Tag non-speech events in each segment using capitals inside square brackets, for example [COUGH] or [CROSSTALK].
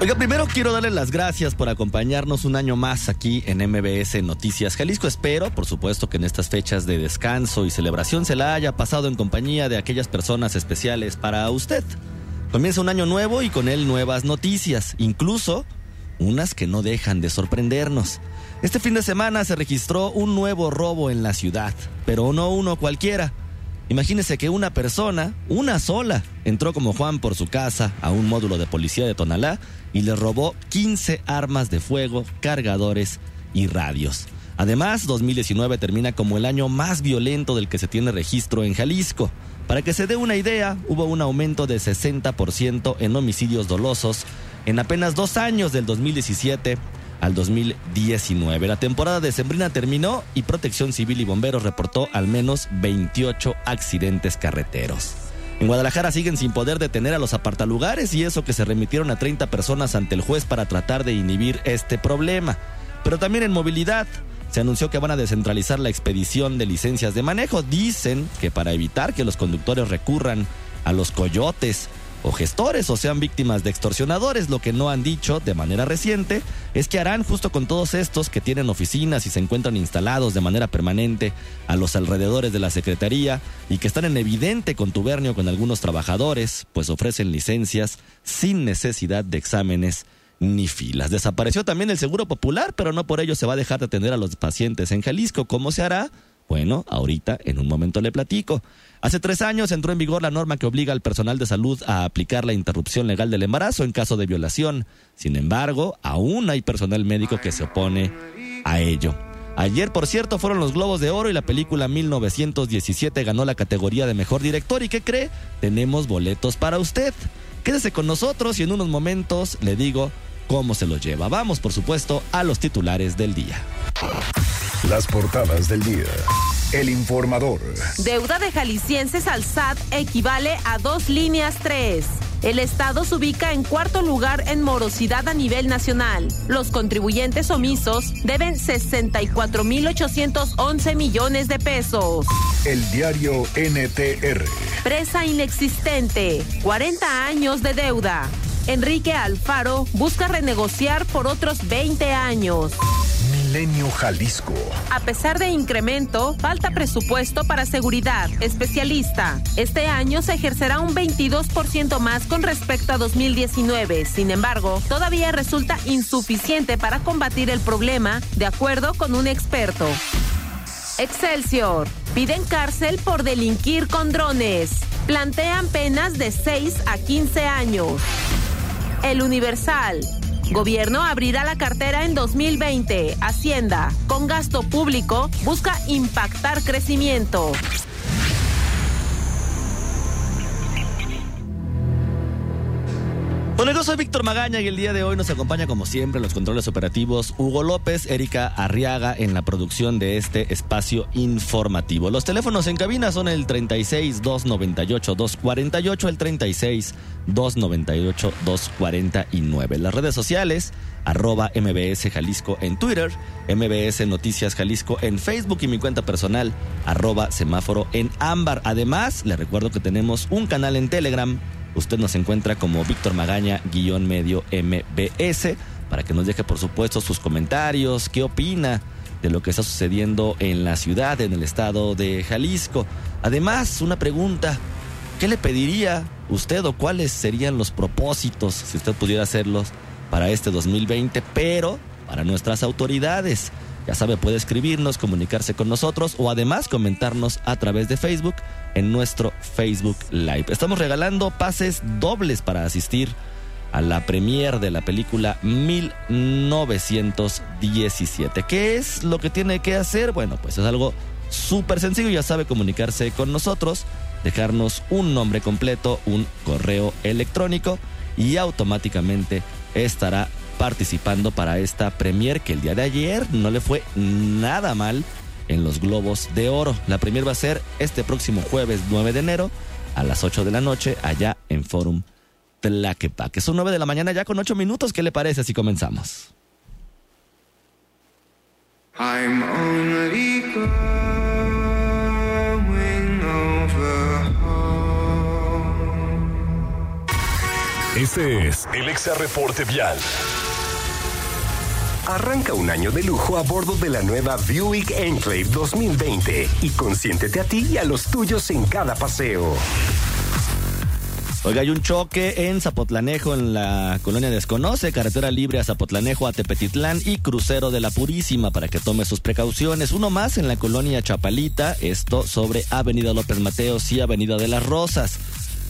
Oiga, primero quiero darle las gracias por acompañarnos un año más aquí en MBS Noticias Jalisco. Espero, por supuesto, que en estas fechas de descanso y celebración se la haya pasado en compañía de aquellas personas especiales para usted. Comienza un año nuevo y con él nuevas noticias, incluso unas que no dejan de sorprendernos. Este fin de semana se registró un nuevo robo en la ciudad, pero no uno cualquiera. Imagínese que una persona, una sola, entró como Juan por su casa a un módulo de policía de Tonalá y le robó 15 armas de fuego, cargadores y radios. Además, 2019 termina como el año más violento del que se tiene registro en Jalisco. Para que se dé una idea, hubo un aumento de 60% en homicidios dolosos en apenas dos años del 2017 al 2019. La temporada de Sembrina terminó y Protección Civil y Bomberos reportó al menos 28 accidentes carreteros. En Guadalajara siguen sin poder detener a los apartalugares y eso que se remitieron a 30 personas ante el juez para tratar de inhibir este problema. Pero también en movilidad se anunció que van a descentralizar la expedición de licencias de manejo. Dicen que para evitar que los conductores recurran a los coyotes o gestores o sean víctimas de extorsionadores. Lo que no han dicho de manera reciente es que harán justo con todos estos que tienen oficinas y se encuentran instalados de manera permanente a los alrededores de la Secretaría y que están en evidente contubernio con algunos trabajadores, pues ofrecen licencias sin necesidad de exámenes ni filas. Desapareció también el Seguro Popular, pero no por ello se va a dejar de atender a los pacientes en Jalisco. ¿Cómo se hará? Bueno, ahorita en un momento le platico. Hace tres años entró en vigor la norma que obliga al personal de salud a aplicar la interrupción legal del embarazo en caso de violación. Sin embargo, aún hay personal médico que se opone a ello. Ayer, por cierto, fueron los Globos de Oro y la película 1917 ganó la categoría de mejor director. ¿Y qué cree? Tenemos boletos para usted. Quédese con nosotros y en unos momentos le digo cómo se los lleva. Vamos, por supuesto, a los titulares del día. Las portadas del día. El informador. Deuda de jaliscienses al SAT equivale a dos líneas tres. El Estado se ubica en cuarto lugar en morosidad a nivel nacional. Los contribuyentes omisos deben 64.811 millones de pesos. El diario NTR. Presa inexistente. 40 años de deuda. Enrique Alfaro busca renegociar por otros 20 años. Milenio Jalisco. A pesar de incremento, falta presupuesto para seguridad. Especialista. Este año se ejercerá un 22% más con respecto a 2019. Sin embargo, todavía resulta insuficiente para combatir el problema, de acuerdo con un experto. Excelsior. Piden cárcel por delinquir con drones. Plantean penas de 6 a 15 años. El Universal. Gobierno abrirá la cartera en 2020. Hacienda, con gasto público, busca impactar crecimiento. Yo soy Víctor Magaña y el día de hoy nos acompaña como siempre los controles operativos Hugo López, Erika Arriaga en la producción de este espacio informativo. Los teléfonos en cabina son el 36 298 248, el 36 298 249. Las redes sociales arroba MBS Jalisco en Twitter, MBS Noticias Jalisco en Facebook y mi cuenta personal arroba semáforo en ámbar. Además, le recuerdo que tenemos un canal en Telegram Usted nos encuentra como Víctor Magaña, guion medio MBS, para que nos deje, por supuesto, sus comentarios, qué opina de lo que está sucediendo en la ciudad, en el estado de Jalisco. Además, una pregunta, ¿qué le pediría usted o cuáles serían los propósitos, si usted pudiera hacerlos, para este 2020, pero para nuestras autoridades? Ya sabe, puede escribirnos, comunicarse con nosotros o además comentarnos a través de Facebook en nuestro Facebook Live. Estamos regalando pases dobles para asistir a la premier de la película 1917. ¿Qué es lo que tiene que hacer? Bueno, pues es algo súper sencillo, ya sabe comunicarse con nosotros, dejarnos un nombre completo, un correo electrónico y automáticamente estará participando para esta premier que el día de ayer no le fue nada mal en los Globos de Oro. La premier va a ser este próximo jueves 9 de enero a las 8 de la noche allá en Forum Tlaquepaque. Son 9 de la mañana ya con 8 minutos. ¿Qué le parece si comenzamos? I'm only Este es el Exa Reporte Vial. Arranca un año de lujo a bordo de la nueva Buick Enclave 2020 y consiéntete a ti y a los tuyos en cada paseo. Oiga, hay un choque en Zapotlanejo, en la colonia Desconoce, carretera libre a Zapotlanejo, a Tepetitlán y crucero de la Purísima para que tome sus precauciones. Uno más en la colonia Chapalita, esto sobre Avenida López Mateos y Avenida de las Rosas.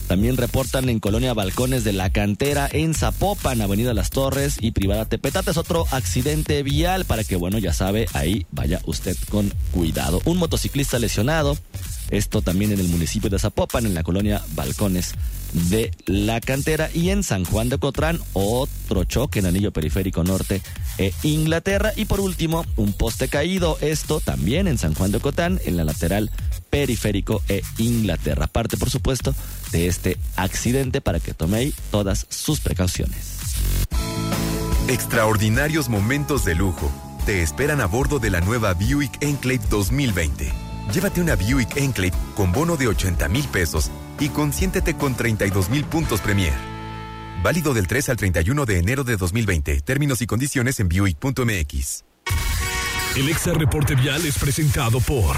También reportan en Colonia Balcones de la Cantera, en Zapopan, Avenida Las Torres y Privada Tepetate. Es otro accidente vial para que, bueno, ya sabe, ahí vaya usted con cuidado. Un motociclista lesionado. Esto también en el municipio de Zapopan, en la colonia Balcones de la Cantera. Y en San Juan de Cotrán, otro choque en Anillo Periférico Norte e Inglaterra. Y por último, un poste caído. Esto también en San Juan de Cotán, en la lateral periférico e Inglaterra. Parte, por supuesto, de este accidente para que tome todas sus precauciones. Extraordinarios momentos de lujo te esperan a bordo de la nueva Buick Enclave 2020. Llévate una Buick Enclave con bono de 80 mil pesos y consiéntete con 32 mil puntos Premier. Válido del 3 al 31 de enero de 2020. Términos y condiciones en Buick.mx. El Exa Reporte Vial es presentado por...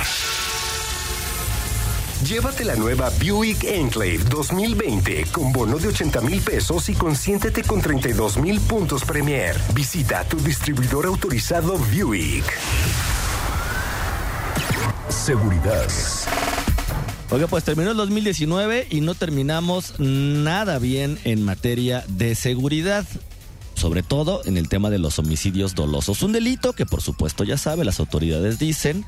Llévate la nueva Buick Enclave 2020 con bono de 80 mil pesos y consiéntete con 32 mil puntos Premier. Visita tu distribuidor autorizado Buick. Seguridad. Oiga, pues terminó el 2019 y no terminamos nada bien en materia de seguridad sobre todo en el tema de los homicidios dolosos. Un delito que por supuesto ya sabe, las autoridades dicen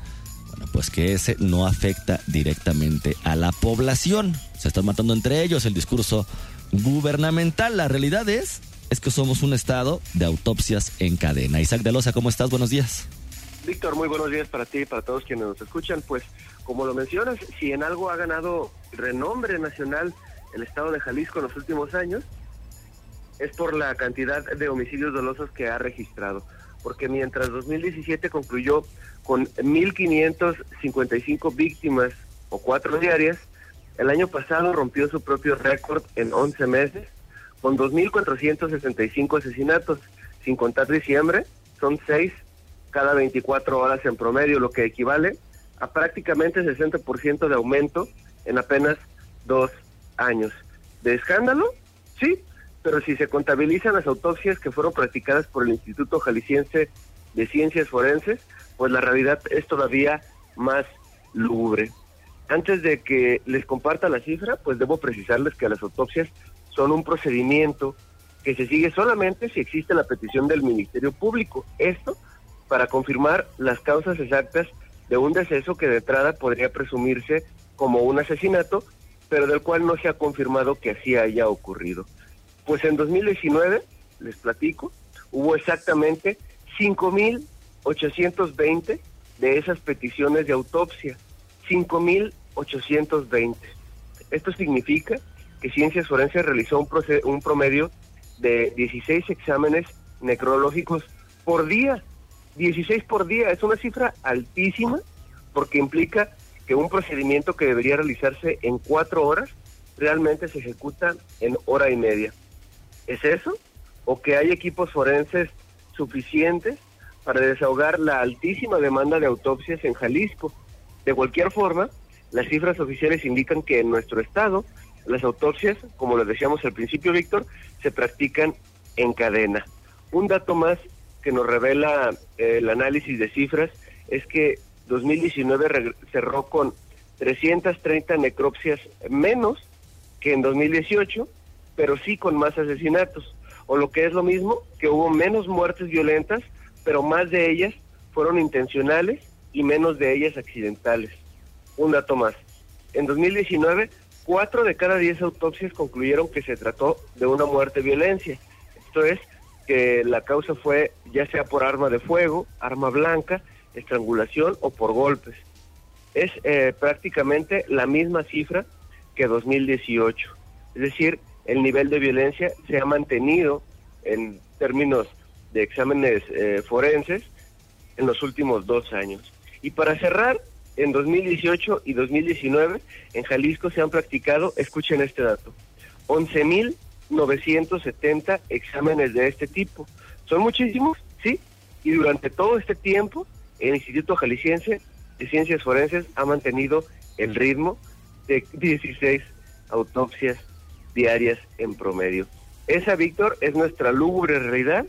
bueno, pues que ese no afecta directamente a la población. Se están matando entre ellos el discurso gubernamental. La realidad es, es que somos un estado de autopsias en cadena. Isaac de Loza, ¿cómo estás? Buenos días. Víctor, muy buenos días para ti y para todos quienes nos escuchan. Pues, como lo mencionas, si en algo ha ganado renombre nacional el estado de Jalisco en los últimos años, es por la cantidad de homicidios dolosos que ha registrado. Porque mientras 2017 concluyó con 1.555 víctimas o cuatro diarias. El año pasado rompió su propio récord en 11 meses, con 2.465 asesinatos, sin contar diciembre, son 6 cada 24 horas en promedio, lo que equivale a prácticamente 60% de aumento en apenas dos años. ¿De escándalo? Sí, pero si se contabilizan las autopsias que fueron practicadas por el Instituto Jalisciense de Ciencias Forenses, pues la realidad es todavía más lúgubre. Antes de que les comparta la cifra, pues debo precisarles que las autopsias son un procedimiento que se sigue solamente si existe la petición del Ministerio Público. Esto para confirmar las causas exactas de un deceso que de entrada podría presumirse como un asesinato, pero del cual no se ha confirmado que así haya ocurrido. Pues en 2019, les platico, hubo exactamente 5.000 820 de esas peticiones de autopsia, 5.820. Esto significa que Ciencias Forenses realizó un, un promedio de 16 exámenes necrológicos por día. 16 por día, es una cifra altísima porque implica que un procedimiento que debería realizarse en cuatro horas realmente se ejecuta en hora y media. ¿Es eso? ¿O que hay equipos forenses suficientes para desahogar la altísima demanda de autopsias en Jalisco. De cualquier forma, las cifras oficiales indican que en nuestro estado las autopsias, como lo decíamos al principio, Víctor, se practican en cadena. Un dato más que nos revela eh, el análisis de cifras es que 2019 cerró con 330 necropsias menos que en 2018, pero sí con más asesinatos, o lo que es lo mismo, que hubo menos muertes violentas pero más de ellas fueron intencionales y menos de ellas accidentales. Un dato más. En 2019, cuatro de cada diez autopsias concluyeron que se trató de una muerte violencia. Esto es, que la causa fue ya sea por arma de fuego, arma blanca, estrangulación o por golpes. Es eh, prácticamente la misma cifra que 2018. Es decir, el nivel de violencia se ha mantenido en términos de exámenes eh, forenses en los últimos dos años. Y para cerrar, en 2018 y 2019 en Jalisco se han practicado, escuchen este dato, 11.970 exámenes de este tipo. Son muchísimos, sí, y durante todo este tiempo el Instituto Jalisciense de Ciencias Forenses ha mantenido el ritmo de 16 autopsias diarias en promedio. Esa, Víctor, es nuestra lúgubre realidad.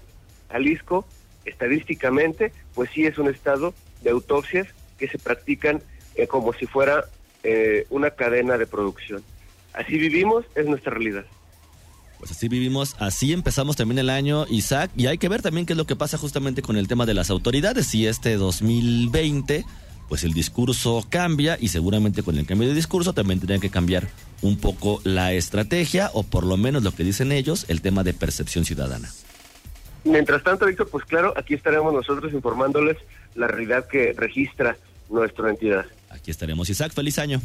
Jalisco, estadísticamente, pues sí es un estado de autopsias que se practican eh, como si fuera eh, una cadena de producción. Así vivimos, es nuestra realidad. Pues así vivimos, así empezamos también el año, Isaac, y hay que ver también qué es lo que pasa justamente con el tema de las autoridades. Si este 2020, pues el discurso cambia y seguramente con el cambio de discurso también tendrían que cambiar un poco la estrategia o por lo menos lo que dicen ellos, el tema de percepción ciudadana. Mientras tanto, Víctor, pues claro, aquí estaremos nosotros informándoles la realidad que registra nuestra entidad. Aquí estaremos. Isaac, feliz año.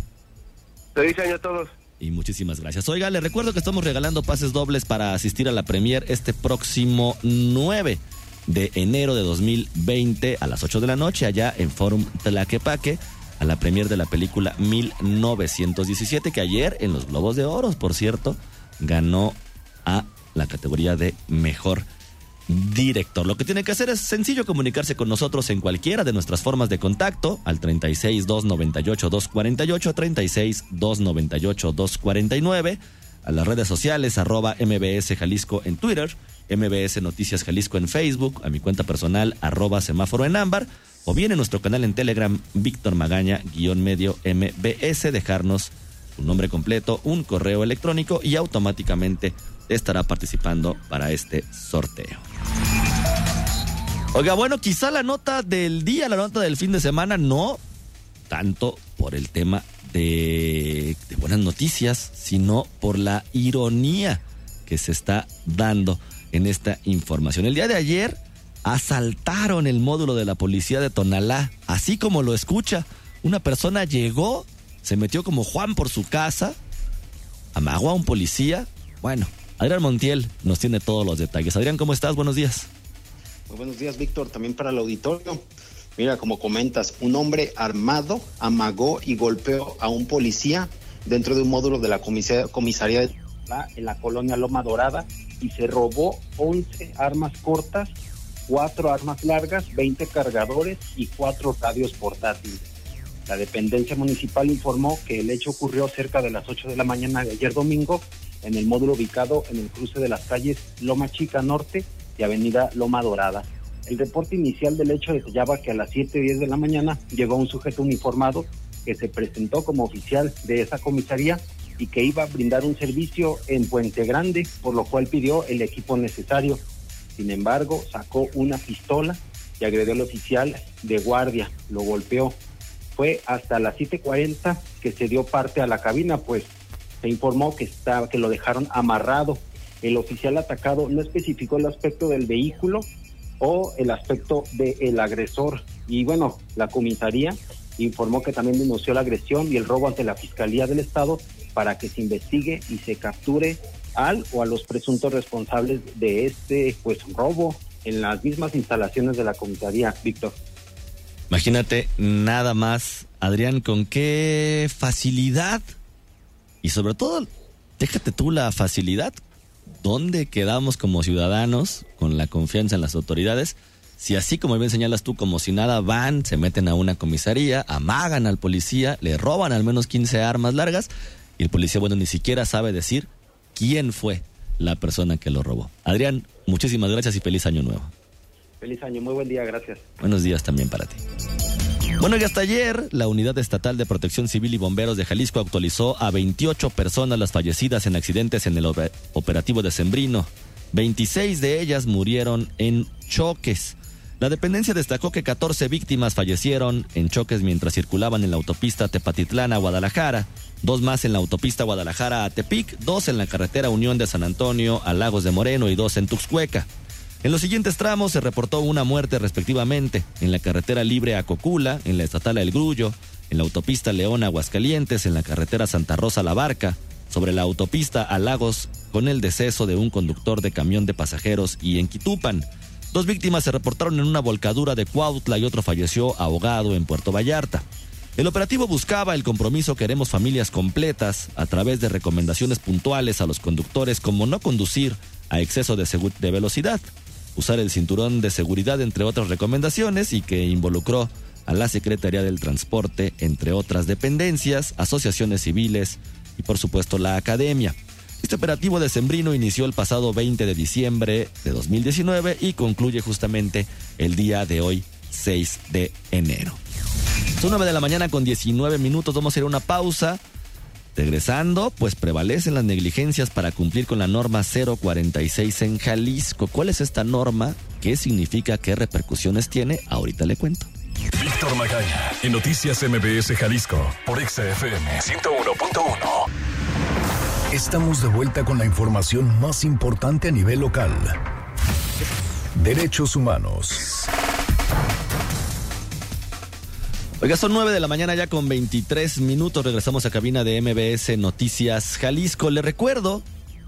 Feliz año a todos. Y muchísimas gracias. Oiga, le recuerdo que estamos regalando pases dobles para asistir a la premier este próximo 9 de enero de 2020 a las 8 de la noche allá en Forum Tlaquepaque a la premier de la película 1917 que ayer en los Globos de Oro, por cierto, ganó a la categoría de mejor director. Lo que tiene que hacer es sencillo comunicarse con nosotros en cualquiera de nuestras formas de contacto al 36 298 248 36 298 249 a las redes sociales arroba mbs jalisco en Twitter mbs noticias jalisco en Facebook a mi cuenta personal arroba semáforo en ámbar o bien en nuestro canal en Telegram Víctor Magaña guion medio mbs dejarnos un nombre completo un correo electrónico y automáticamente estará participando para este sorteo. Oiga, bueno, quizá la nota del día, la nota del fin de semana, no tanto por el tema de, de buenas noticias, sino por la ironía que se está dando en esta información. El día de ayer asaltaron el módulo de la policía de Tonalá, así como lo escucha. Una persona llegó, se metió como Juan por su casa, amagó a un policía. Bueno, Adrián Montiel nos tiene todos los detalles. Adrián, ¿cómo estás? Buenos días. Muy buenos días, Víctor, también para el auditorio. Mira, como comentas, un hombre armado amagó y golpeó a un policía dentro de un módulo de la comisaría de en la colonia Loma Dorada y se robó 11 armas cortas, 4 armas largas, 20 cargadores y 4 radios portátiles. La dependencia municipal informó que el hecho ocurrió cerca de las 8 de la mañana de ayer domingo en el módulo ubicado en el cruce de las calles Loma Chica Norte y Avenida Loma Dorada. El reporte inicial del hecho detallaba que a las 7.10 de la mañana llegó un sujeto uniformado que se presentó como oficial de esa comisaría y que iba a brindar un servicio en Puente Grande, por lo cual pidió el equipo necesario. Sin embargo, sacó una pistola y agredió al oficial de guardia, lo golpeó. Fue hasta las 7.40 que se dio parte a la cabina, pues se informó que, estaba, que lo dejaron amarrado. El oficial atacado no especificó el aspecto del vehículo o el aspecto del agresor. Y bueno, la comisaría informó que también denunció la agresión y el robo ante la Fiscalía del Estado para que se investigue y se capture al o a los presuntos responsables de este pues robo en las mismas instalaciones de la comisaría, Víctor. Imagínate nada más, Adrián, con qué facilidad y sobre todo, déjate tú la facilidad. ¿Dónde quedamos como ciudadanos con la confianza en las autoridades? Si así como bien señalas tú, como si nada van, se meten a una comisaría, amagan al policía, le roban al menos 15 armas largas y el policía, bueno, ni siquiera sabe decir quién fue la persona que lo robó. Adrián, muchísimas gracias y feliz año nuevo. Feliz año, muy buen día, gracias. Buenos días también para ti. Bueno, y hasta ayer, la Unidad Estatal de Protección Civil y Bomberos de Jalisco actualizó a 28 personas las fallecidas en accidentes en el operativo de Sembrino. 26 de ellas murieron en choques. La dependencia destacó que 14 víctimas fallecieron en choques mientras circulaban en la autopista Tepatitlán a Guadalajara, dos más en la autopista Guadalajara a Tepic, dos en la carretera Unión de San Antonio a Lagos de Moreno y dos en Tuxcueca. En los siguientes tramos se reportó una muerte respectivamente en la carretera libre a Cocula, en la estatal El Grullo, en la autopista León Aguascalientes, en la carretera Santa Rosa La Barca, sobre la autopista a Lagos, con el deceso de un conductor de camión de pasajeros y en Quitupan. Dos víctimas se reportaron en una volcadura de Cuautla y otro falleció ahogado en Puerto Vallarta. El operativo buscaba el compromiso Queremos Familias Completas a través de recomendaciones puntuales a los conductores como no conducir a exceso de, de velocidad, usar el cinturón de seguridad entre otras recomendaciones y que involucró a la Secretaría del Transporte, entre otras dependencias, asociaciones civiles y por supuesto la academia. Este operativo de Sembrino inició el pasado 20 de diciembre de 2019 y concluye justamente el día de hoy, 6 de enero. Son 9 de la mañana con 19 minutos, vamos a ir a una pausa. Regresando, pues prevalecen las negligencias para cumplir con la norma 046 en Jalisco. ¿Cuál es esta norma? ¿Qué significa? ¿Qué repercusiones tiene? Ahorita le cuento. Víctor Magaña, en Noticias MBS Jalisco, por XFM 101.1. Estamos de vuelta con la información más importante a nivel local. Derechos humanos. Oiga, son 9 de la mañana ya con 23 minutos. Regresamos a cabina de MBS Noticias Jalisco. Le recuerdo,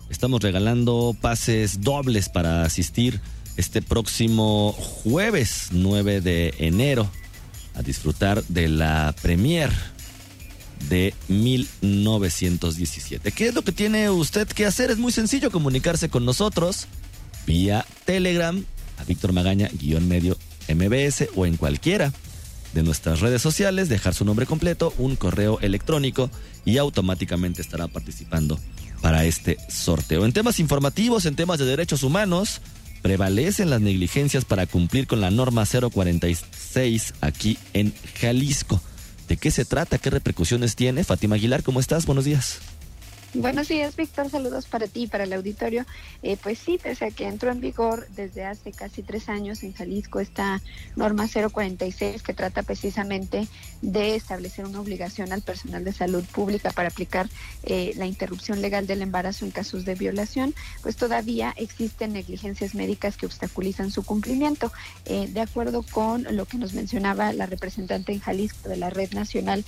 estamos regalando pases dobles para asistir este próximo jueves 9 de enero a disfrutar de la premier de 1917. ¿Qué es lo que tiene usted que hacer? Es muy sencillo comunicarse con nosotros vía Telegram a Víctor Magaña guion medio MBS o en cualquiera de nuestras redes sociales, dejar su nombre completo, un correo electrónico y automáticamente estará participando para este sorteo. En temas informativos, en temas de derechos humanos, prevalecen las negligencias para cumplir con la norma 046 aquí en Jalisco. ¿De qué se trata? ¿Qué repercusiones tiene? Fátima Aguilar, ¿cómo estás? Buenos días. Buenos días, Víctor. Saludos para ti y para el auditorio. Eh, pues sí, pese a que entró en vigor desde hace casi tres años en Jalisco esta norma 046 que trata precisamente de establecer una obligación al personal de salud pública para aplicar eh, la interrupción legal del embarazo en casos de violación, pues todavía existen negligencias médicas que obstaculizan su cumplimiento. Eh, de acuerdo con lo que nos mencionaba la representante en Jalisco de la Red Nacional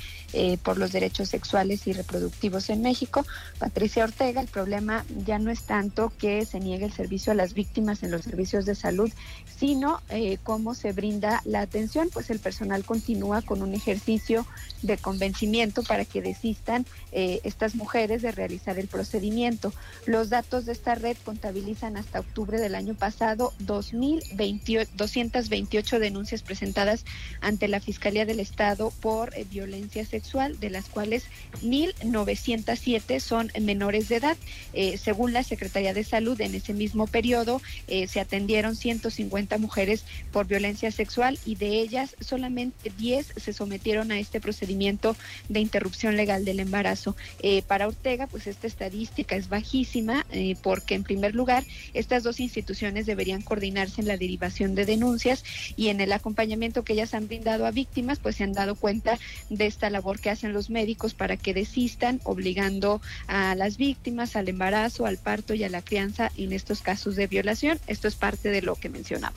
por los Derechos Sexuales y Reproductivos en México, Patricia Ortega, el problema ya no es tanto que se niegue el servicio a las víctimas en los servicios de salud, sino eh, cómo se brinda la atención, pues el personal continúa con un ejercicio de convencimiento para que desistan eh, estas mujeres de realizar el procedimiento. Los datos de esta red contabilizan hasta octubre del año pasado 2.228 denuncias presentadas ante la Fiscalía del Estado por eh, violencia sexual, de las cuales 1.907 son menores de edad. Eh, según la Secretaría de Salud, en ese mismo periodo se atendieron 150 mujeres por violencia sexual y de ellas solamente 10 se sometieron a este procedimiento de interrupción legal del embarazo. Eh, para Ortega, pues esta estadística es bajísima eh, porque, en primer lugar, estas dos instituciones deberían coordinarse en la derivación de denuncias y en el acompañamiento que ellas han brindado a víctimas, pues se han dado cuenta de esta labor que hacen los médicos para que desistan, obligando a las víctimas al embarazo, al parto y a la crianza en estos casos de violación. Esto es parte de lo que mencionaba.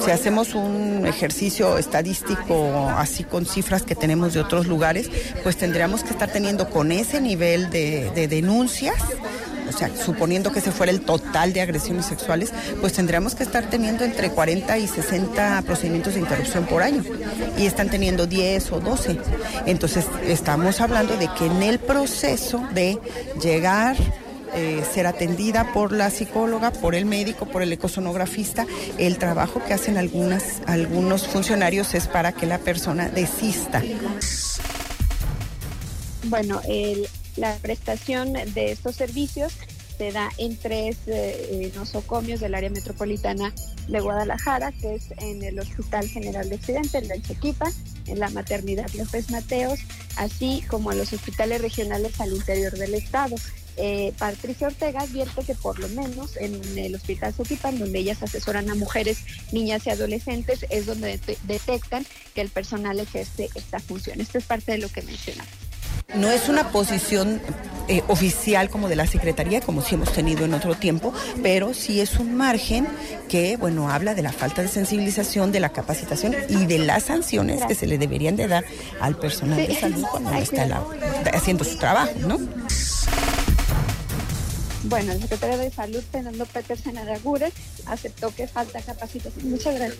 Si hacemos un ejercicio estadístico así con cifras que tenemos de otros lugares, pues tendríamos que estar teniendo con ese nivel de, denuncias o sea, suponiendo que se fuera el total de agresiones sexuales, pues tendríamos que estar teniendo entre 40 y 60 procedimientos de interrupción por año. Y están teniendo 10 o 12. Entonces, estamos hablando de que en el proceso de llegar eh, ser atendida por la psicóloga, por el médico, por el ecosonografista. El trabajo que hacen algunos funcionarios es para que la persona desista. Bueno, la prestación de estos servicios se da en tres eh, nosocomios del área metropolitana de Guadalajara, que es en el Hospital General de Occidente, en la Chequipa, en la Maternidad López Mateos, así como en los hospitales regionales al interior del estado. Eh, Patricia Ortega advierte que por lo menos en el Hospital Sotipan, donde ellas asesoran a mujeres, niñas y adolescentes, es donde detectan que el personal ejerce esta función. Esto es parte de lo que mencionaba. No es una posición eh, oficial como de la Secretaría, como sí hemos tenido en otro tiempo, pero sí es un margen que, bueno, habla de la falta de sensibilización, de la capacitación y de las sanciones que se le deberían de dar al personal de salud cuando está haciendo su trabajo, ¿no? Bueno, el secretario de Salud, Fernando Petersen Aragures, aceptó que falta capacitación. Muchas gracias.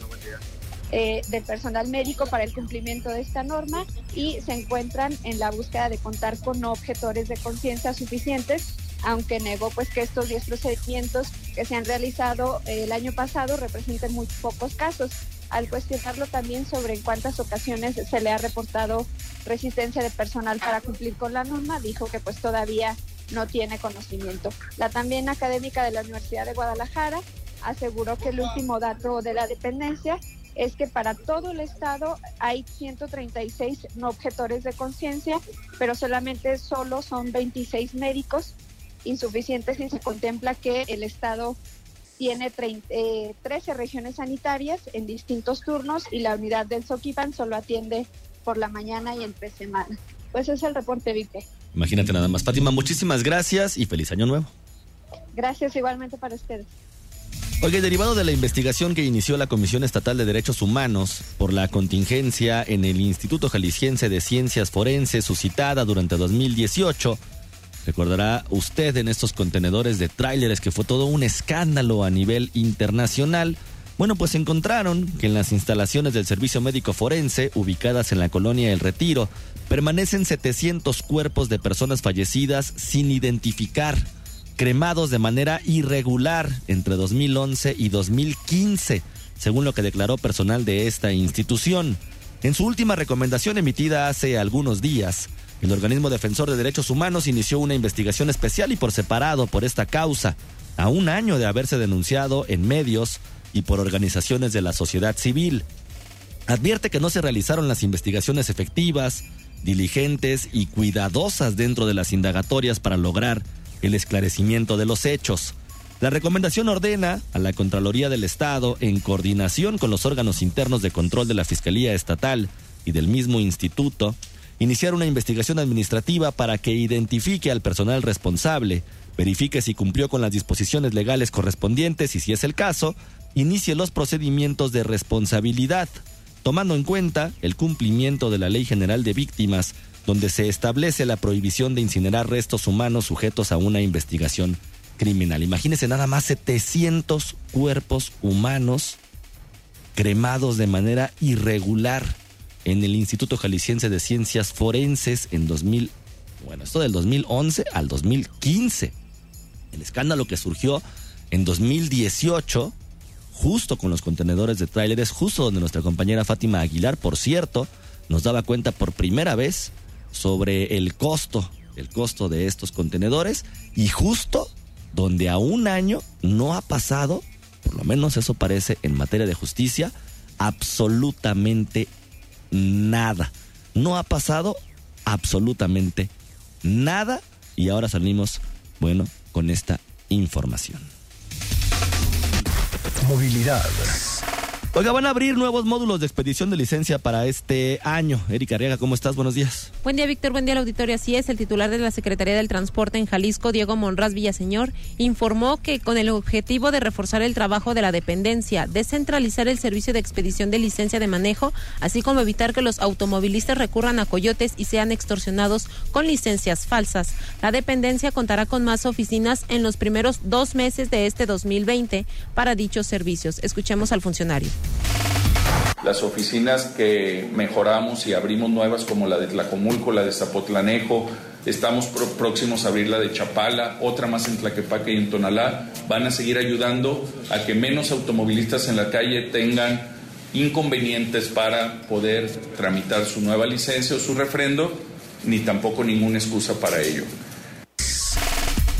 Eh, del personal médico para el cumplimiento de esta norma y se encuentran en la búsqueda de contar con objetores de conciencia suficientes, aunque negó pues que estos 10 procedimientos que se han realizado eh, el año pasado representen muy pocos casos. Al cuestionarlo también sobre en cuántas ocasiones se le ha reportado resistencia de personal para cumplir con la norma, dijo que pues todavía no tiene conocimiento. La también académica de la Universidad de Guadalajara aseguró que el último dato de la dependencia es que para todo el estado hay 136 no objetores de conciencia, pero solamente solo son 26 médicos insuficientes si se contempla que el estado tiene 13 eh, regiones sanitarias en distintos turnos y la unidad del Soquipan solo atiende por la mañana y entre semana. Pues es el reporte, Víctor. Imagínate nada más. Fátima, muchísimas gracias y feliz año nuevo. Gracias igualmente para ustedes. Oye, derivado de la investigación que inició la Comisión Estatal de Derechos Humanos por la contingencia en el Instituto Jalisciense de Ciencias Forenses suscitada durante 2018, recordará usted en estos contenedores de tráileres que fue todo un escándalo a nivel internacional. Bueno, pues encontraron que en las instalaciones del Servicio Médico Forense, ubicadas en la colonia El Retiro, permanecen 700 cuerpos de personas fallecidas sin identificar cremados de manera irregular entre 2011 y 2015, según lo que declaró personal de esta institución. En su última recomendación emitida hace algunos días, el organismo defensor de derechos humanos inició una investigación especial y por separado por esta causa, a un año de haberse denunciado en medios y por organizaciones de la sociedad civil. Advierte que no se realizaron las investigaciones efectivas, diligentes y cuidadosas dentro de las indagatorias para lograr el esclarecimiento de los hechos. La recomendación ordena a la Contraloría del Estado, en coordinación con los órganos internos de control de la Fiscalía Estatal y del mismo instituto, iniciar una investigación administrativa para que identifique al personal responsable, verifique si cumplió con las disposiciones legales correspondientes y, si es el caso, inicie los procedimientos de responsabilidad, tomando en cuenta el cumplimiento de la Ley General de Víctimas donde se establece la prohibición de incinerar restos humanos sujetos a una investigación criminal. Imagínense nada más 700 cuerpos humanos cremados de manera irregular en el Instituto Jalisciense de Ciencias Forenses en 2000, bueno, esto del 2011 al 2015. El escándalo que surgió en 2018, justo con los contenedores de tráileres, justo donde nuestra compañera Fátima Aguilar, por cierto, nos daba cuenta por primera vez sobre el costo, el costo de estos contenedores y justo donde a un año no ha pasado, por lo menos eso parece en materia de justicia, absolutamente nada. No ha pasado absolutamente nada y ahora salimos, bueno, con esta información. Movilidad. Oiga, van a abrir nuevos módulos de expedición de licencia para este año. Erika Arriaga, ¿cómo estás? Buenos días. Buen día, Víctor. Buen día al auditorio. Así es, el titular de la Secretaría del Transporte en Jalisco, Diego Monraz Villaseñor, informó que con el objetivo de reforzar el trabajo de la dependencia, descentralizar el servicio de expedición de licencia de manejo, así como evitar que los automovilistas recurran a coyotes y sean extorsionados con licencias falsas. La dependencia contará con más oficinas en los primeros dos meses de este 2020 para dichos servicios. Escuchemos al funcionario. Las oficinas que mejoramos y abrimos nuevas como la de Tlacomulco, la de Zapotlanejo, estamos próximos a abrir la de Chapala, otra más en Tlaquepaque y en Tonalá, van a seguir ayudando a que menos automovilistas en la calle tengan inconvenientes para poder tramitar su nueva licencia o su refrendo, ni tampoco ninguna excusa para ello.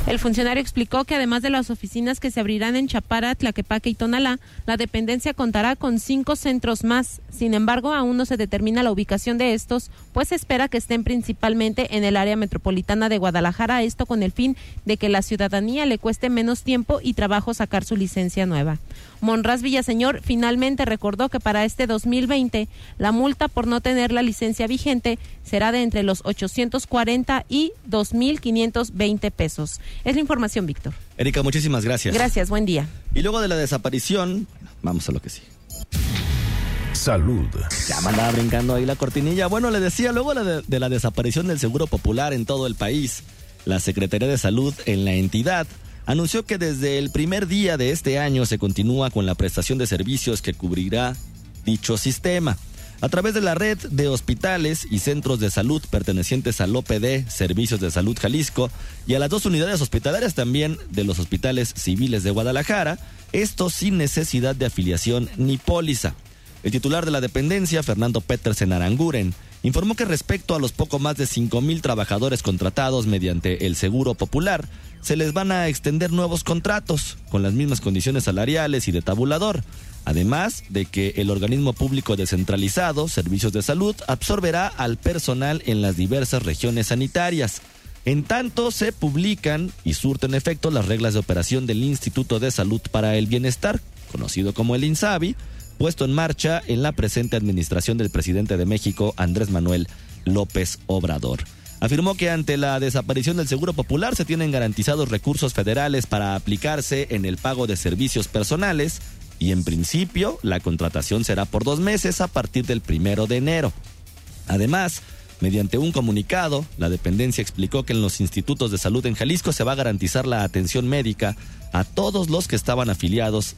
El funcionario explicó que además de las oficinas que se abrirán en Chapara, Tlaquepaque y Tonalá, la dependencia contará con cinco centros más. Sin embargo, aún no se determina la ubicación de estos, pues espera que estén principalmente en el área metropolitana de Guadalajara, esto con el fin de que la ciudadanía le cueste menos tiempo y trabajo sacar su licencia nueva. Monraz Villaseñor finalmente recordó que para este 2020 la multa por no tener la licencia vigente será de entre los 840 y 2.520 pesos. Es la información, Víctor. Erika, muchísimas gracias. Gracias, buen día. Y luego de la desaparición, vamos a lo que sí. Salud. Ya me andaba brincando ahí la cortinilla. Bueno, le decía, luego de, de la desaparición del Seguro Popular en todo el país, la Secretaría de Salud en la entidad anunció que desde el primer día de este año se continúa con la prestación de servicios que cubrirá dicho sistema. A través de la red de hospitales y centros de salud pertenecientes al OPD, Servicios de Salud Jalisco, y a las dos unidades hospitalarias también de los hospitales civiles de Guadalajara, esto sin necesidad de afiliación ni póliza. El titular de la dependencia, Fernando Petersen Aranguren, informó que respecto a los poco más de 5 mil trabajadores contratados mediante el Seguro Popular, se les van a extender nuevos contratos con las mismas condiciones salariales y de tabulador, además de que el organismo público descentralizado, Servicios de Salud, absorberá al personal en las diversas regiones sanitarias. En tanto, se publican y surten efecto las reglas de operación del Instituto de Salud para el Bienestar, conocido como el INSABI, puesto en marcha en la presente administración del presidente de México, Andrés Manuel López Obrador. Afirmó que ante la desaparición del Seguro Popular se tienen garantizados recursos federales para aplicarse en el pago de servicios personales y en principio la contratación será por dos meses a partir del primero de enero. Además, mediante un comunicado, la dependencia explicó que en los institutos de salud en Jalisco se va a garantizar la atención médica a todos los que estaban afiliados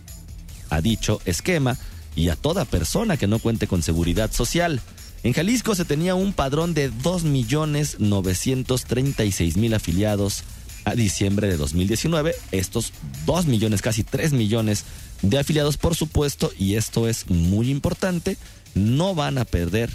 a dicho esquema y a toda persona que no cuente con seguridad social. En Jalisco se tenía un padrón de 2.936.000 afiliados a diciembre de 2019. Estos 2 millones, casi 3 millones de afiliados, por supuesto, y esto es muy importante, no van a perder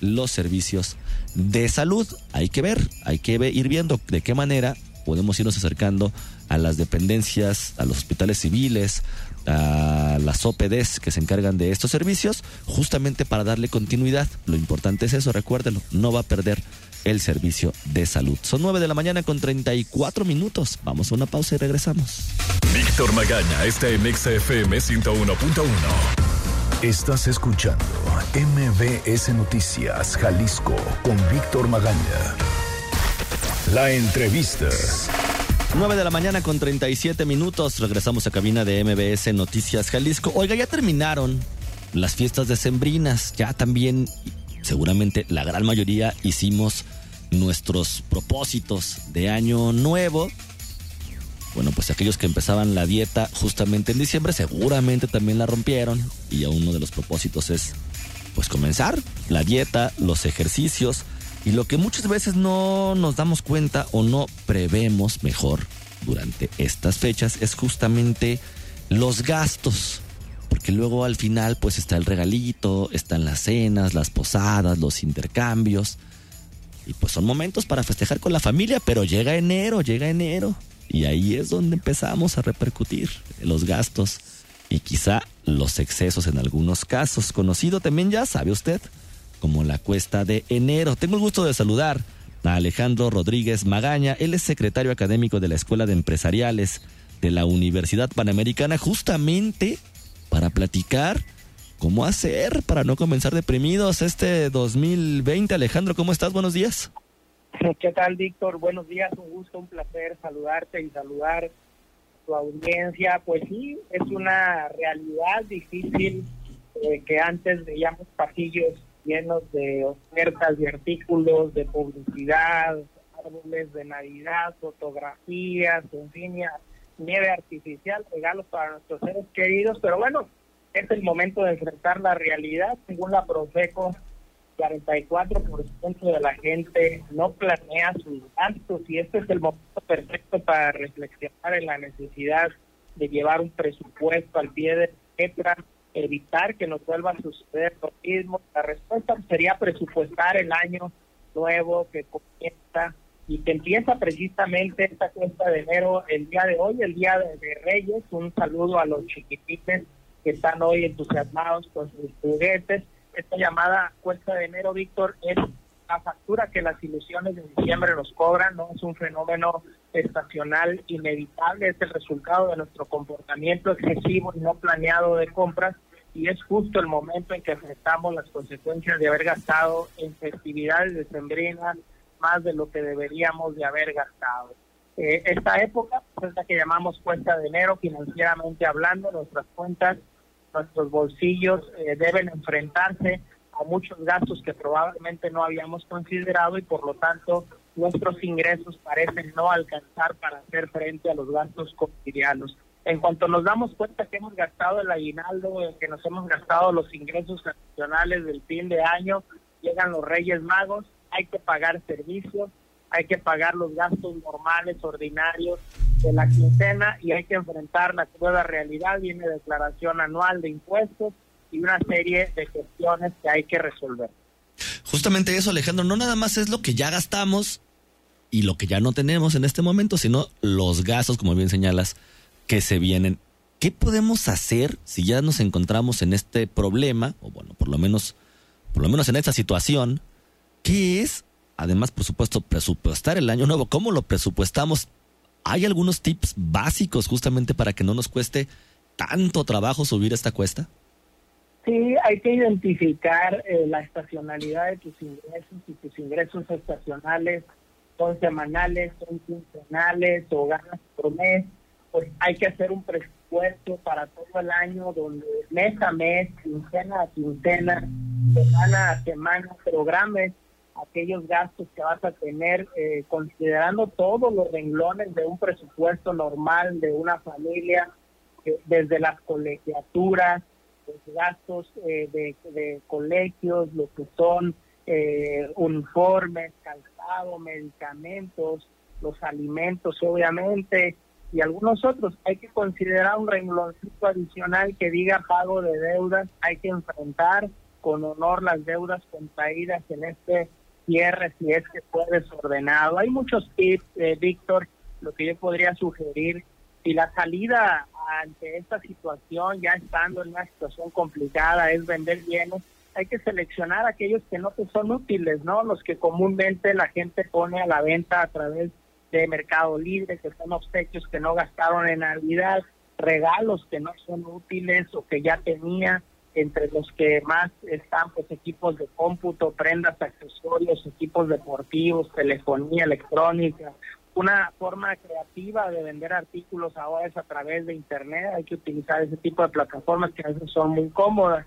los servicios de salud. Hay que ver, hay que ir viendo de qué manera podemos irnos acercando a las dependencias, a los hospitales civiles, a las OPDs que se encargan de estos servicios, justamente para darle continuidad. Lo importante es eso, recuérdelo, no va a perder el servicio de salud. Son 9 de la mañana con 34 minutos. Vamos a una pausa y regresamos. Víctor Magaña está en XFM 101.1. Estás escuchando MBS Noticias Jalisco con Víctor Magaña. La entrevista. 9 de la mañana con 37 minutos. Regresamos a cabina de MBS Noticias Jalisco. Oiga, ya terminaron las fiestas decembrinas. Ya también, seguramente la gran mayoría hicimos nuestros propósitos de año nuevo. Bueno, pues aquellos que empezaban la dieta justamente en diciembre seguramente también la rompieron. Y uno de los propósitos es pues comenzar la dieta, los ejercicios y lo que muchas veces no nos damos cuenta o no prevemos mejor durante estas fechas es justamente los gastos. Porque luego al final pues está el regalito, están las cenas, las posadas, los intercambios. Y pues son momentos para festejar con la familia, pero llega enero, llega enero. Y ahí es donde empezamos a repercutir los gastos y quizá los excesos en algunos casos. Conocido también ya, sabe usted, como la cuesta de enero. Tengo el gusto de saludar a Alejandro Rodríguez Magaña. Él es secretario académico de la Escuela de Empresariales de la Universidad Panamericana, justamente para platicar cómo hacer para no comenzar deprimidos este 2020. Alejandro, ¿cómo estás? Buenos días. [LAUGHS] ¿Qué tal, Víctor? Buenos días, un gusto, un placer saludarte y saludar tu audiencia. Pues sí, es una realidad difícil eh, que antes veíamos pasillos llenos de ofertas y artículos, de publicidad, árboles de Navidad, fotografías, en nieve artificial, regalos para nuestros seres queridos. Pero bueno, es el momento de enfrentar la realidad. Según la Profeco, 44% de la gente no planea sus gastos y este es el momento perfecto para reflexionar en la necesidad de llevar un presupuesto al pie de letra, evitar que nos vuelva a suceder lo mismo. La respuesta sería presupuestar el año nuevo que comienza y que empieza precisamente esta cuesta de enero el día de hoy, el día de, Reyes. Un saludo a los chiquitites que están hoy entusiasmados con sus juguetes. Esta llamada cuesta de enero, Víctor, es la factura que las ilusiones de diciembre nos cobran, no es un fenómeno estacional inevitable, es el resultado de nuestro comportamiento excesivo y no planeado de compras y es justo el momento en que enfrentamos las consecuencias de haber gastado en festividades decembrinas más de lo que deberíamos de haber gastado. Eh, esta época es la que llamamos cuenta de enero financieramente hablando, nuestras cuentas, nuestros bolsillos eh, deben enfrentarse a muchos gastos que probablemente no habíamos considerado y por lo tanto nuestros ingresos parecen no alcanzar para hacer frente a los gastos cotidianos. En cuanto nos damos cuenta que hemos gastado el aguinaldo, que nos hemos gastado los ingresos adicionales del fin de año, llegan los Reyes Magos, hay que pagar servicios, hay que pagar los gastos normales, ordinarios de la quincena y hay que enfrentar la nueva realidad. Viene declaración anual de impuestos y una serie de cuestiones que hay que resolver. Justamente eso, Alejandro, no nada más es lo que ya gastamos y lo que ya no tenemos en este momento, sino los gastos, como bien señalas, que se vienen. ¿Qué podemos hacer si ya nos encontramos en este problema, o bueno, por lo menos, por lo menos en esta situación? ¿Qué es, además, por supuesto, presupuestar el año nuevo? ¿Cómo lo presupuestamos? ¿Hay algunos tips básicos justamente para que no nos cueste tanto trabajo subir esta cuesta? Sí, hay que identificar eh, la estacionalidad de tus ingresos y tus ingresos estacionales son semanales, son quincenales o ganas por mes, pues hay que hacer un presupuesto para todo el año donde mes a mes, quincena a quincena, semana a semana, programes aquellos gastos que vas a tener, eh, considerando todos los renglones de un presupuesto normal de una familia, eh, desde las colegiaturas, los gastos eh, de, colegios, lo que son eh, uniformes, calzado, medicamentos, los alimentos, obviamente, y algunos otros. Hay que considerar un rengloncito adicional que diga pago de deudas. Hay que enfrentar con honor las deudas contraídas en este cierre, si es que fue desordenado. Hay muchos tips, eh, Víctor, lo que yo podría sugerir. Y la salida ante esta situación, ya estando en una situación complicada, es vender bienes, hay que seleccionar aquellos que no te son útiles, ¿no? Los que comúnmente la gente pone a la venta a través de Mercado Libre, que son obsequios que no gastaron en Navidad, regalos que no son útiles o que ya tenía, entre los que más están pues equipos de cómputo, prendas, accesorios, equipos deportivos, telefonía electrónica, una forma creativa de vender artículos ahora es a través de internet, hay que utilizar ese tipo de plataformas que a veces son muy cómodas.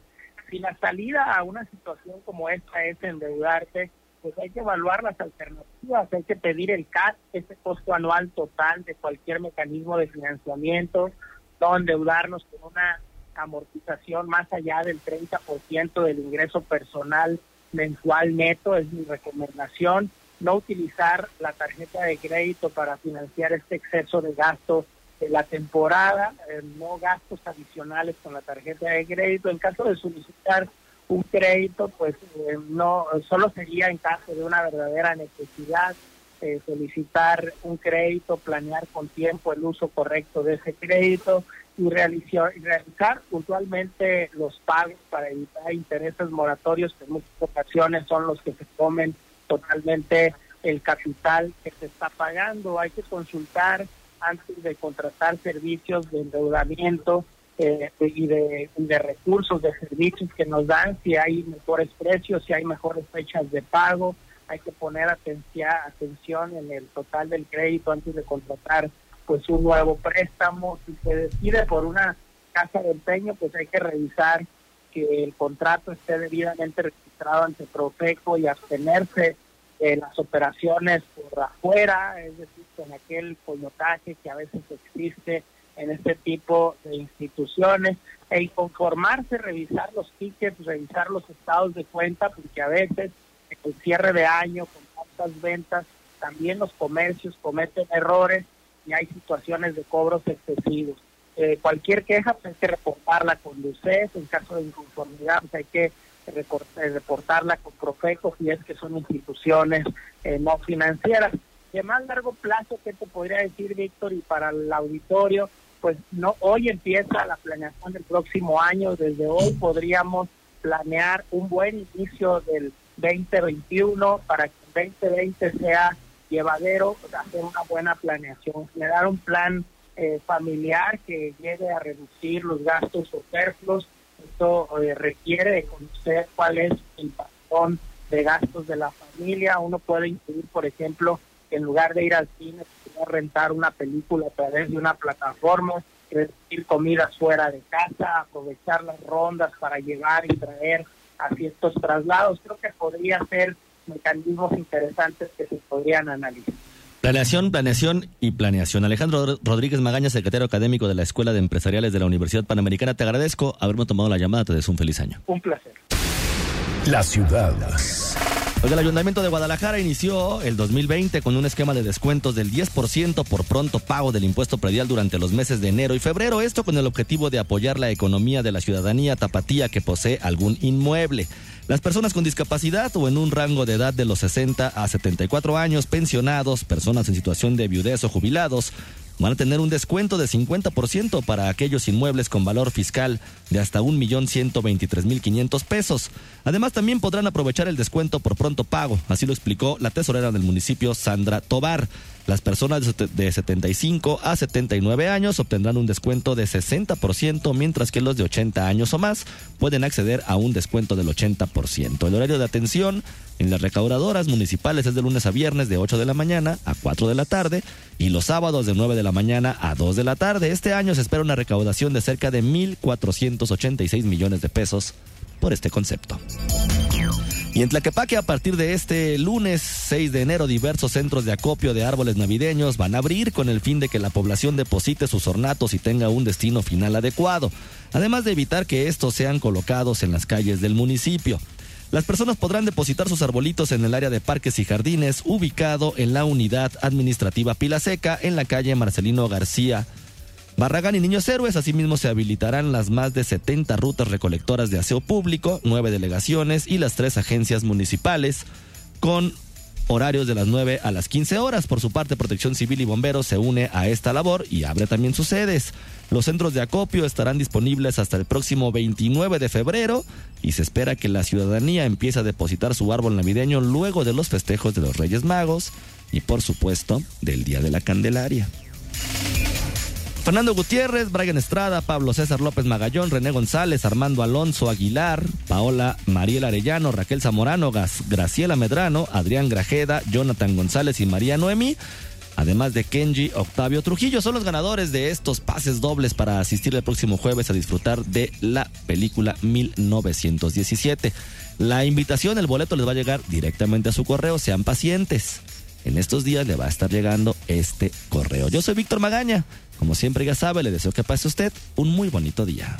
Si la salida a una situación como esta es endeudarte, pues hay que evaluar las alternativas, hay que pedir el CAT, ese costo anual total de cualquier mecanismo de financiamiento, no endeudarnos con una amortización más allá del 30% del ingreso personal mensual neto, es mi recomendación no utilizar la tarjeta de crédito para financiar este exceso de gasto de la temporada, eh, no gastos adicionales con la tarjeta de crédito. En caso de solicitar un crédito, pues eh, no solo sería en caso de una verdadera necesidad eh, solicitar un crédito, planear con tiempo el uso correcto de ese crédito y realizar, puntualmente los pagos para evitar intereses moratorios que en muchas ocasiones son los que se comen totalmente el capital que se está pagando. Hay que consultar antes de contratar servicios de endeudamiento eh, y, de, de, recursos, de servicios que nos dan, si hay mejores precios, si hay mejores fechas de pago. Hay que poner atención, atención en el total del crédito antes de contratar pues un nuevo préstamo. Si se decide por una casa de empeño, pues hay que revisar que el contrato esté debidamente registrado ante Profeco y abstenerse de las operaciones por afuera, es decir, con aquel coyotaje que a veces existe en este tipo de instituciones, e conformarse, revisar los tickets, revisar los estados de cuenta, porque a veces en el cierre de año, con tantas ventas, también los comercios cometen errores hay situaciones de cobros excesivos. Eh, cualquier queja pues, hay que reportarla con luces, en caso de inconformidad pues, hay que eh, reportarla con Profeco si es que son instituciones eh, no financieras. de más largo plazo, ¿qué te podría decir, Víctor? Y para el auditorio, pues no hoy empieza la planeación del próximo año. Desde hoy podríamos planear un buen inicio del 2021 para que el 2020 sea llevadero, hacer una buena planeación, generar un plan eh, familiar que llegue a reducir los gastos superfluos. Esto eh, requiere de conocer cuál es el patrón de gastos de la familia. Uno puede incluir, por ejemplo, en lugar de ir al cine, rentar una película a través de una plataforma, recibir comidas fuera de casa, aprovechar las rondas para llevar y traer así estos traslados. Creo que podría ser mecanismos interesantes que se podrían analizar. Planeación, planeación y planeación. Alejandro Rodríguez Magaña, secretario académico de la Escuela de Empresariales de la Universidad Panamericana, te agradezco haberme tomado la llamada, te deseo un feliz año. Un placer. La ciudad. El Ayuntamiento de Guadalajara inició el 2020 con un esquema de descuentos del 10% por pronto pago del impuesto predial durante los meses de enero y febrero, esto con el objetivo de apoyar la economía de la ciudadanía tapatía que posee algún inmueble. Las personas con discapacidad o en un rango de edad de los 60 a 74 años, pensionados, personas en situación de viudez o jubilados, van a tener un descuento de 50% para aquellos inmuebles con valor fiscal de hasta 1.123.500 pesos. Además, también podrán aprovechar el descuento por pronto pago, así lo explicó la tesorera del municipio, Sandra Tobar. Las personas de 75 a 79 años obtendrán un descuento de 60%, mientras que los de 80 años o más pueden acceder a un descuento del 80%. El horario de atención en las recaudadoras municipales es de lunes a viernes de 8 de la mañana a 4 de la tarde y los sábados de 9 de la mañana a 2 de la tarde. Este año se espera una recaudación de cerca de 1.486 millones de pesos por este concepto. Y en Tlaquepaque, a partir de este lunes 6 de enero, diversos centros de acopio de árboles navideños van a abrir con el fin de que la población deposite sus ornatos y tenga un destino final adecuado, además de evitar que estos sean colocados en las calles del municipio. Las personas podrán depositar sus arbolitos en el área de parques y jardines, ubicado en la unidad administrativa Pila Seca, en la calle Marcelino García. Barragán y Niños Héroes, asimismo se habilitarán las más de 70 rutas recolectoras de aseo público, nueve delegaciones y las tres agencias municipales, con horarios de las 9 a las 15 horas. Por su parte, Protección Civil y Bomberos se une a esta labor y abre también sus sedes. Los centros de acopio estarán disponibles hasta el próximo 29 de febrero y se espera que la ciudadanía empiece a depositar su árbol navideño luego de los festejos de los Reyes Magos y por supuesto del Día de la Candelaria. Fernando Gutiérrez, Brian Estrada, Pablo César López Magallón, René González, Armando Alonso Aguilar, Paola Mariela Arellano, Raquel Zamorano, Graciela Medrano, Adrián Grajeda, Jonathan González y María Noemi además de Kenji Octavio Trujillo. Son los ganadores de estos pases dobles para asistir el próximo jueves a disfrutar de la película 1917. La invitación, el boleto les va a llegar directamente a su correo, sean pacientes. En estos días le va a estar llegando este correo. Yo soy Víctor Magaña. Como siempre ya sabe, le deseo que pase usted un muy bonito día.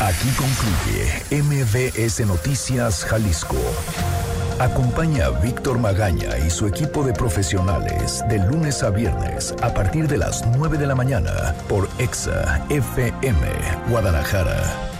Aquí concluye MBS Noticias Jalisco. Acompaña a Víctor Magaña y su equipo de profesionales de lunes a viernes a partir de las 9 de la mañana por EXA FM Guadalajara